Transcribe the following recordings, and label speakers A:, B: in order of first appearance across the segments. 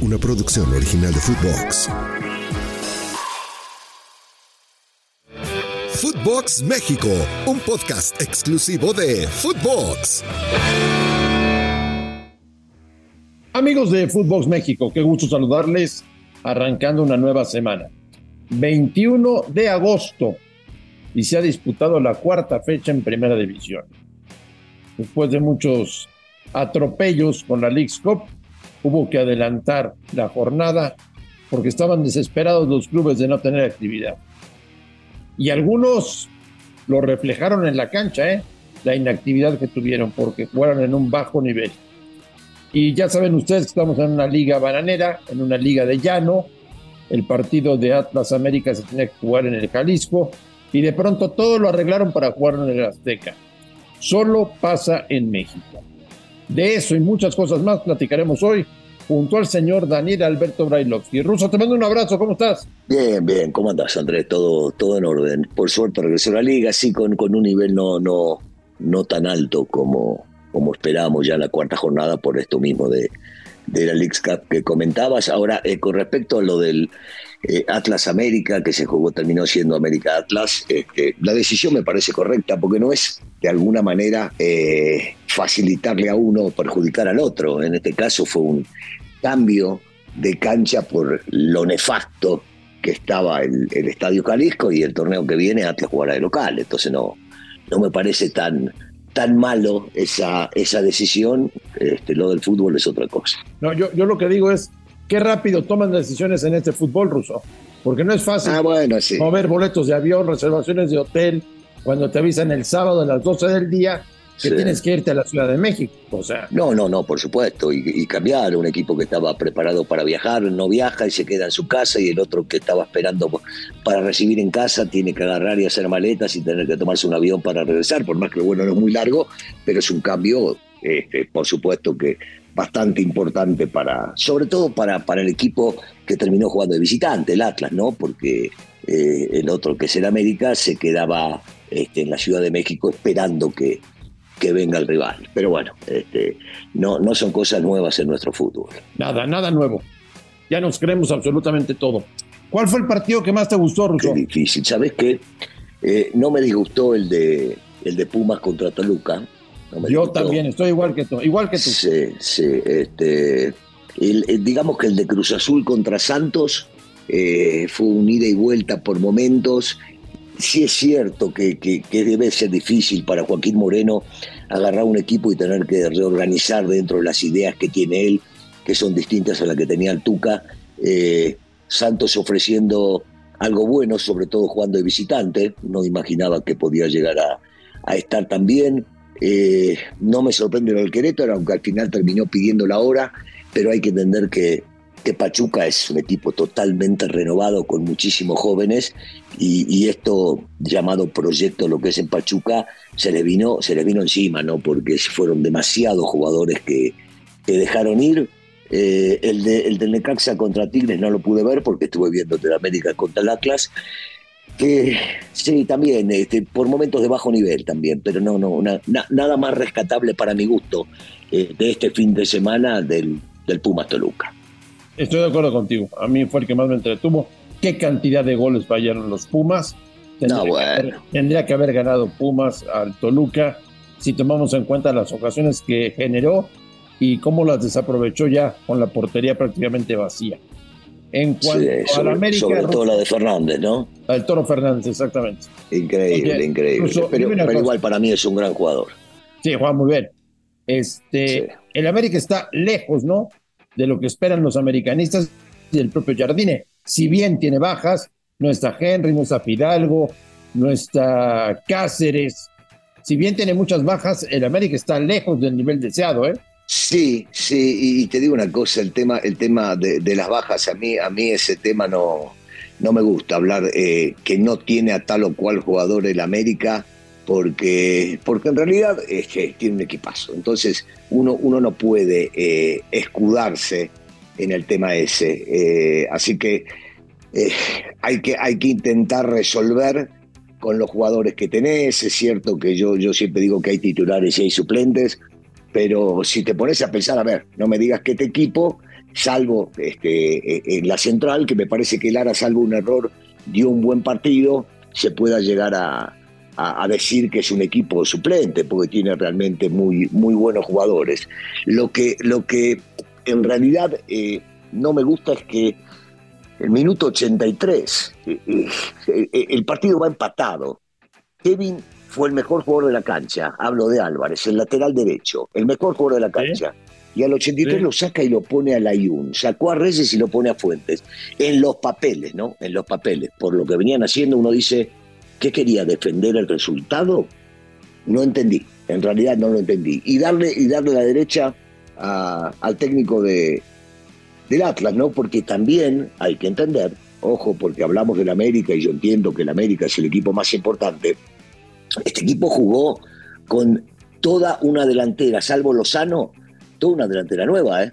A: una producción original de Footbox. Footbox México, un podcast exclusivo de Footbox.
B: Amigos de Footbox México, qué gusto saludarles arrancando una nueva semana. 21 de agosto y se ha disputado la cuarta fecha en Primera División. Después de muchos atropellos con la League's Cup, hubo que adelantar la jornada porque estaban desesperados los clubes de no tener actividad. Y algunos lo reflejaron en la cancha, ¿eh? la inactividad que tuvieron porque jugaron en un bajo nivel. Y ya saben ustedes que estamos en una liga bananera, en una liga de llano. El partido de Atlas América se tenía que jugar en el Jalisco y de pronto todo lo arreglaron para jugar en el Azteca. Solo pasa en México. De eso y muchas cosas más platicaremos hoy junto al señor Daniel Alberto Brailovsky. Ruso, te mando un abrazo, ¿cómo estás?
C: Bien, bien, ¿cómo andas, Andrés? Todo, todo en orden. Por suerte regresó a la liga, sí, con, con un nivel no, no, no tan alto como, como esperábamos ya en la cuarta jornada por esto mismo de, de la League Cup que comentabas. Ahora, eh, con respecto a lo del eh, Atlas América, que se jugó, terminó siendo América Atlas, este, la decisión me parece correcta porque no es de alguna manera eh, facilitarle a uno o perjudicar al otro. En este caso fue un cambio de cancha por lo nefasto que estaba el, Estadio Jalisco y el torneo que viene Atlas jugará de local. Entonces no, no me parece tan, tan malo esa, esa decisión. Este, lo del fútbol es otra cosa.
B: No, yo, yo lo que digo es, qué rápido toman decisiones en este fútbol ruso. Porque no es fácil
C: Ah, bueno, sí.
B: mover boletos de avión, reservaciones de hotel, cuando te avisan el sábado a las 12 del día que
C: Sí.
B: tienes que irte a la Ciudad de México. O sea,
C: No, no, no, por supuesto. Y, y cambiar un equipo que estaba preparado para viajar, no viaja y se queda en su casa, y el otro que estaba esperando para recibir en casa tiene que agarrar y hacer maletas y tener que tomarse un avión para regresar, por más que bueno no es muy largo, pero es un cambio, este, por supuesto que bastante importante para, sobre todo para, para el equipo que terminó jugando de visitante, el Atlas, ¿no? Porque eh, el otro que es el América se quedaba este, en la Ciudad de México esperando que, que venga el rival. Pero bueno, este, no, no son cosas nuevas en nuestro fútbol.
B: nada, nada nuevo. Ya nos creemos absolutamente todo. ¿Cuál fue el partido que más te gustó,
C: Qué
B: Ruso?
C: difícil. ¿Sabes qué? Eh, no me disgustó el de, el de Pumas contra Toluca. No
B: Yo también estoy igual que tú, igual que tú.
C: Sí, sí. Este, el- el- digamos que el de Cruz Azul contra Santos eh, fue un ida y vuelta por momentos. Sí es cierto que, que- que debe ser difícil para Joaquín Moreno agarrar un equipo y tener que reorganizar dentro de las ideas que tiene él, que son distintas a las que tenía el Tuca. Eh, Santos ofreciendo algo bueno, sobre todo jugando de visitante. No imaginaba que podía llegar a, a estar tan bien. Eh, no me sorprende lo del Querétaro, aunque al final terminó pidiendo la hora, pero hay que entender que, Pachuca es un equipo totalmente renovado con muchísimos jóvenes y, y esto llamado proyecto, lo que es en Pachuca, se le vino, se le vino encima, ¿no? Porque fueron demasiados jugadores que, que dejaron ir. Eh, el, de, el del Necaxa contra Tigres no lo pude ver porque estuve viendo de América contra el Atlas que sí, también, este, por momentos de bajo nivel también, pero no, no, na- na- nada más rescatable para mi gusto eh, de este fin de semana del, del Pumas Toluca.
B: Estoy de acuerdo contigo. A mí fue el que más me entretuvo. ¿Qué cantidad de goles fallaron los Pumas? Tendría,
C: No,
B: que,
C: bueno.
B: haber, tendría que haber ganado Pumas al Toluca si tomamos en cuenta las ocasiones que generó y cómo las desaprovechó ya con la portería prácticamente vacía. En cuanto
C: Sí,
B: a la
C: sobre,
B: América,
C: sobre todo la de Fernández, ¿no?
B: al Toro Fernández, exactamente.
C: Increíble, increíble.
B: incluso,
C: pero
B: cosa.
C: igual para mí es un gran jugador.
B: Sí, juega muy bien. Este,
C: Sí.
B: El América está lejos, ¿no? De lo que esperan los americanistas y el propio Jardine. Si bien tiene bajas, no está Henry, no está Fidalgo, no está Cáceres. Si bien tiene muchas bajas, el América está lejos del nivel deseado, ¿eh?
C: Sí, sí, y, te digo una cosa, el tema, el tema de, las bajas, a mí, a mí ese tema no, no me gusta hablar eh, que no tiene a tal o cual jugador el América, porque, porque en realidad es que tiene un equipazo. Entonces, uno, uno no puede eh, escudarse en el tema ese. Eh, así que, hay que hay que intentar resolver con los jugadores que tenés. Es cierto que yo, yo siempre digo que hay titulares y hay suplentes, pero si te pones a pensar, a ver, no me digas que este equipo salvo este, en la central, que me parece que Lara, salvo un error, dio un buen partido, se pueda llegar a, decir que es un equipo suplente, porque tiene realmente muy, muy buenos jugadores. Lo que, lo que en realidad eh, no me gusta es que el minuto 83, eh, eh, el partido va empatado. Kevin fue el mejor jugador de la cancha, hablo de Álvarez, el lateral derecho, el mejor jugador de la cancha. Y al 83 lo saca y lo pone a Layun. Sacó a Reyes y lo pone a Fuentes. En los papeles, ¿no? En los papeles. Por lo que venían haciendo, uno dice, ¿qué quería? ¿Defender el resultado? No entendí. En realidad no lo entendí. Y darle, y darle la derecha al técnico de, del Atlas, ¿no? Porque también hay que entender, ojo, porque hablamos del América y yo entiendo que el América es el equipo más importante. Este equipo jugó con toda una delantera, salvo Lozano, toda una delantera nueva, ¿eh?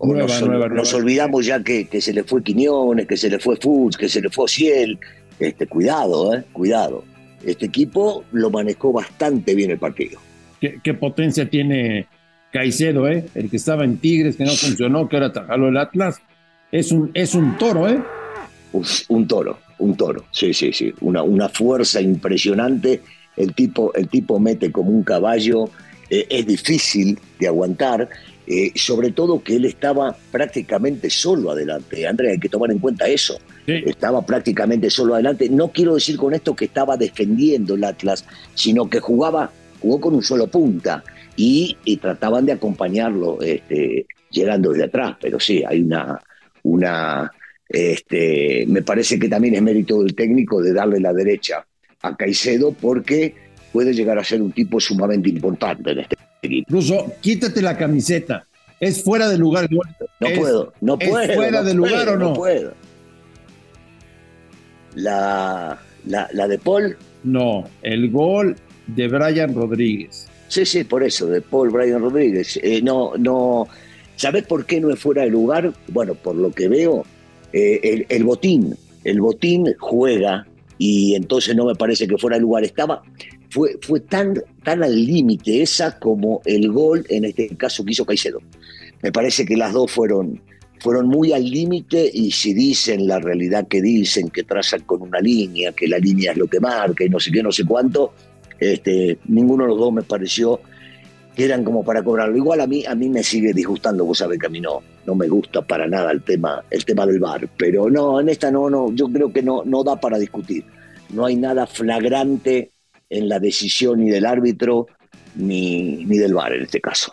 C: nos, olvidamos ya que, se le fue Quiñones, que se le fue Fuchs, que se le fue Ciel. Este, cuidado, ¿eh? Cuidado. Este equipo lo manejó bastante bien el partido.
B: ¿Qué, potencia tiene Caicedo, ¿eh? El que estaba en Tigres, que no funcionó, que ahora trabajó el Atlas. Es un, es un toro, ¿eh?
C: Un, toro, un toro. Sí, sí, sí. Una, una fuerza impresionante. El tipo, el tipo mete como un caballo eh, es difícil de aguantar, eh, sobre todo que él estaba prácticamente solo adelante. Andrea, hay que tomar en cuenta eso. Estaba prácticamente solo adelante. No quiero decir con esto que estaba defendiendo el Atlas, sino que jugaba, jugó con un solo punta y, trataban de acompañarlo este, llegando desde atrás. Pero sí, hay una, una este, me parece que también es mérito del técnico de darle la derecha a Caicedo porque puede llegar a ser un tipo sumamente importante en este equipo.
B: Incluso quítate la camiseta. ¿Es fuera de lugar?
C: No puedo, no puedo.
B: ¿Es fuera de lugar o no?
C: No puedo. La, la, de Paul.
B: No, el gol de Brian Rodríguez.
C: Sí, sí, por eso, de Paul Brian Rodríguez. Eh, no, no. ¿Sabes por qué no es fuera de lugar? Bueno, por lo que veo, eh, el, el, botín. El botín juega y entonces no me parece que fuera de lugar. Estaba, fue, fue tan, tan al límite esa como el gol, en este caso que hizo Caicedo. Me parece que las dos fueron, fueron muy al límite y si dicen la realidad que dicen, que trazan con una línea, que la línea es lo que marca y no sé qué, no sé cuánto, este, ninguno de los dos me pareció que eran como para cobrarlo. Igual a mí, a mí me sigue disgustando, vos sabés que a mí no, no me gusta para nada el tema, el tema del bar, pero no, en esta no, no, yo creo que no, no da para discutir. No hay nada flagrante en la decisión ni del árbitro ni, ni del VAR en este caso.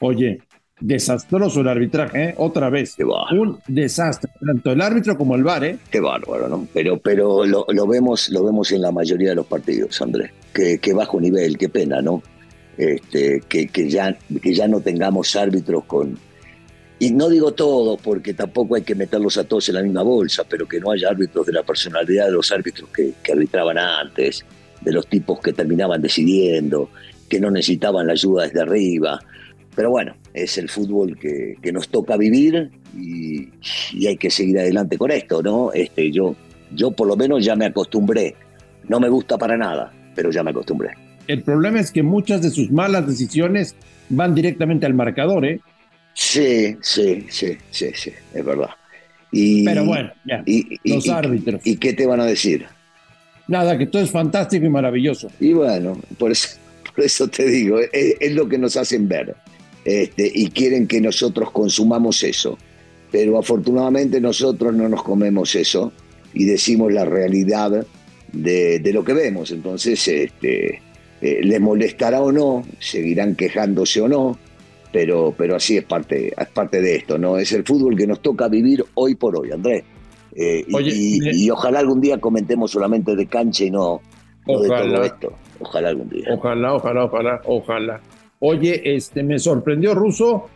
B: Oye, desastroso el arbitraje, ¿eh? otra vez. Un desastre, tanto el árbitro como el VAR. ¿eh?
C: Qué bárbaro, ¿no? Pero, pero lo, vemos, lo vemos en la mayoría de los partidos, Andrés. Qué, bajo nivel, qué pena, ¿no? Este, que, que, ya, que ya no tengamos árbitros con... Y no digo todo, porque tampoco hay que meterlos a todos en la misma bolsa, pero que no haya árbitros de la personalidad de los árbitros que, que arbitraban antes, de los tipos que terminaban decidiendo, que no necesitaban la ayuda desde arriba. Pero bueno, es el fútbol que, nos toca vivir y, hay que seguir adelante con esto, ¿no? Este, yo, yo por lo menos ya me acostumbré. No me gusta para nada, pero ya me acostumbré.
B: El problema es que muchas de sus malas decisiones van directamente al marcador, ¿eh?
C: Sí, sí, sí, sí, sí, es verdad. Y,
B: pero bueno, ya, los árbitros.
C: ¿Y qué te van a decir?
B: Nada, que todo es fantástico y maravilloso.
C: Y bueno, por eso, por eso te digo, es, lo que nos hacen ver. Este, y quieren que nosotros consumamos eso. Pero afortunadamente nosotros no nos comemos eso y decimos la realidad de, lo que vemos. Entonces, este, eh, les molestará o no, seguirán quejándose o no, pero, pero así es parte, es parte de esto, ¿no? Es el fútbol que nos toca vivir hoy por hoy, Andrés. Eh, y, ojalá algún día comentemos solamente de cancha y no, de todo esto. Ojalá algún día.
B: Ojalá, ojalá, ojalá, ojalá. Oye, este me sorprendió Russo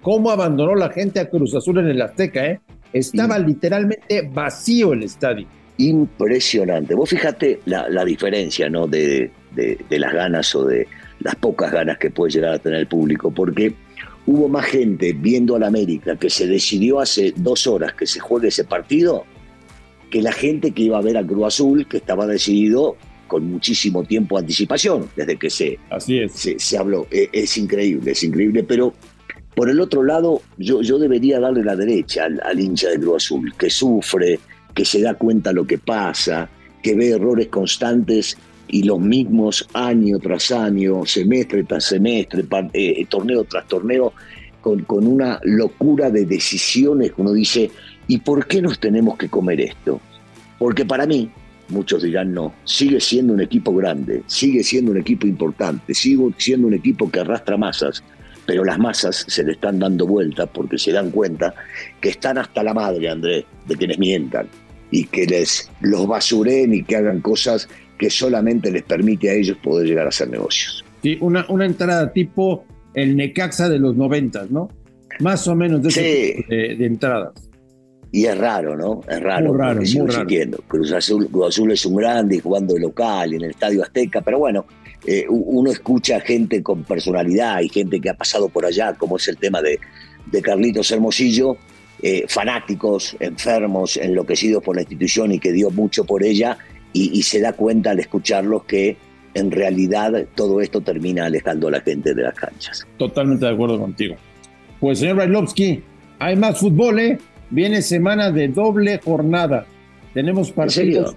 B: cómo abandonó la gente a Cruz Azul en el Azteca, ¿eh? Estaba literalmente vacío el estadio.
C: Impresionante. Vos fíjate la, diferencia, ¿no? De, de, de las ganas o de las pocas ganas que puede llegar a tener el público, porque hubo más gente viendo al América que se decidió hace dos horas que se juegue ese partido que la gente que iba a ver a Cruz Azul, que estaba decidido con muchísimo tiempo de anticipación, desde que se,
B: Así es.
C: se, habló. E, es, increíble, es increíble, pero Por el otro lado, yo, yo debería darle la derecha al, al hincha de Cruz Azul, que sufre, que se da cuenta lo que pasa, que ve errores constantes y los mismos año tras año, semestre tras semestre, eh, torneo tras torneo, con, con, una locura de decisiones uno dice, ¿y por qué nos tenemos que comer esto? Porque para mí, muchos dirán no, sigue siendo un equipo grande, sigue siendo un equipo importante, sigue siendo un equipo que arrastra masas, pero las masas se le están dando vuelta porque se dan cuenta que están hasta la madre, Andrés, de quienes mientan y que les los basuren y que hagan cosas que solamente les permite a ellos poder llegar a hacer negocios.
B: Sí, una, una entrada tipo el Necaxa de los noventas, ¿no? Más o menos de, ese de, entradas.
C: Y es raro, ¿no? Es raro. Muy raro, muy raro. Cruz Azul, Cruz Azul es un grande y jugando de local en el Estadio Azteca, pero bueno, eh, uno escucha gente con personalidad y gente que ha pasado por allá, como es el tema de, de Carlitos Hermosillo, eh, fanáticos, enfermos, enloquecidos por la institución y que dio mucho por ella, y, se da cuenta al escucharlos que en realidad todo esto termina alejando a la gente de las canchas.
B: Totalmente de acuerdo contigo. Pues señor Brailovsky, hay más fútbol, ¿eh? Viene semana de doble jornada. Tenemos partidos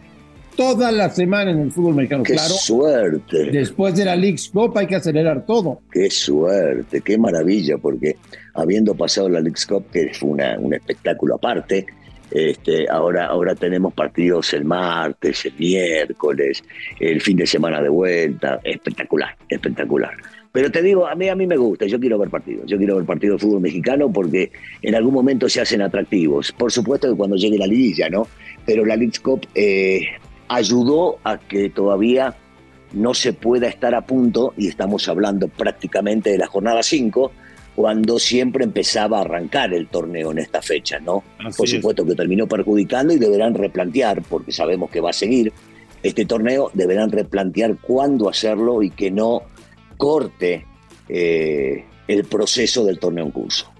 B: toda la semana en el fútbol mexicano.
C: ¡Qué suerte!
B: Después de la League's Cup hay que acelerar todo.
C: ¡Qué suerte! ¡Qué maravilla! Porque habiendo pasado la League's Cup, que fue una, un espectáculo aparte, este, ahora, ahora tenemos partidos el martes, el miércoles, el fin de semana de vuelta. Espectacular, espectacular. Pero te digo, a mí, a mí me gusta, yo quiero ver partidos. Yo quiero ver partidos de fútbol mexicano porque en algún momento se hacen atractivos. Por supuesto que cuando llegue la liguilla, ¿no? Pero la League's Cup eh, ayudó a que todavía no se pueda estar a punto, y estamos hablando prácticamente de la jornada 5, cuando siempre empezaba a arrancar el torneo en esta fecha, ¿no? Por supuesto que terminó perjudicando y deberán replantear, porque sabemos que va a seguir este torneo, deberán replantear cuándo hacerlo y que no corte eh, el proceso del torneo en curso.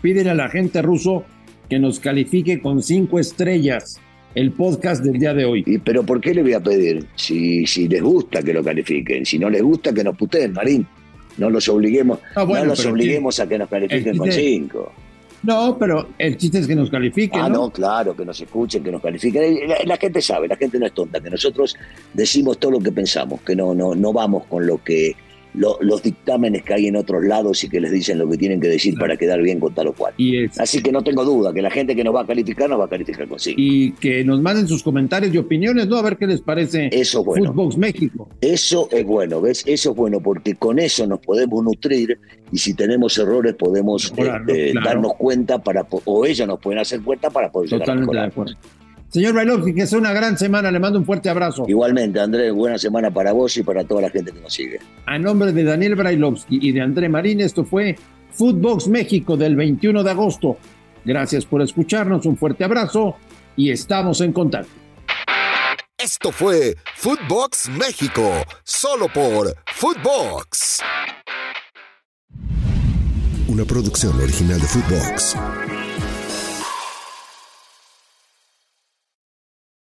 B: Pídele a la gente ruso que nos califique con cinco estrellas el podcast del día de hoy.
C: ¿Y pero por qué le voy a pedir? Si, si les gusta que lo califiquen, si no les gusta que nos puteen, Marín. No los obliguemos, ah, no los obliguemos a que nos califiquen con cinco.
B: No, pero el chiste es que nos califiquen.
C: Ah, no, claro, que nos escuchen, que nos califiquen. La, gente sabe, la gente no es tonta, que nosotros decimos todo lo que pensamos, que no, no, no vamos con lo que los dictámenes que hay en otros lados y que les dicen lo que tienen que decir para quedar bien con tal o cual. Así que no tengo duda que la gente que nos va a calificar nos va a calificar con sí.
B: Y que nos manden sus comentarios y opiniones, ¿no? A ver qué les parece
C: eso es bueno.
B: Footbox México.
C: Eso es bueno, ¿ves? Eso es bueno porque con eso nos podemos nutrir y si tenemos errores podemos este, darnos cuenta para o ellos nos pueden hacer cuenta para poder
B: Totalmente de acuerdo. Señor Brailovsky, que sea una gran semana. Le mando un fuerte abrazo.
C: Igualmente, Andrés, buena semana para vos y para toda la gente que nos sigue.
B: A nombre de Daniel Brailovsky y de André Marín, esto fue Footbox México del 21 de agosto. Gracias por escucharnos, un fuerte abrazo y estamos en contacto.
A: Esto fue Footbox México, solo por Footbox. Una producción original de Footbox.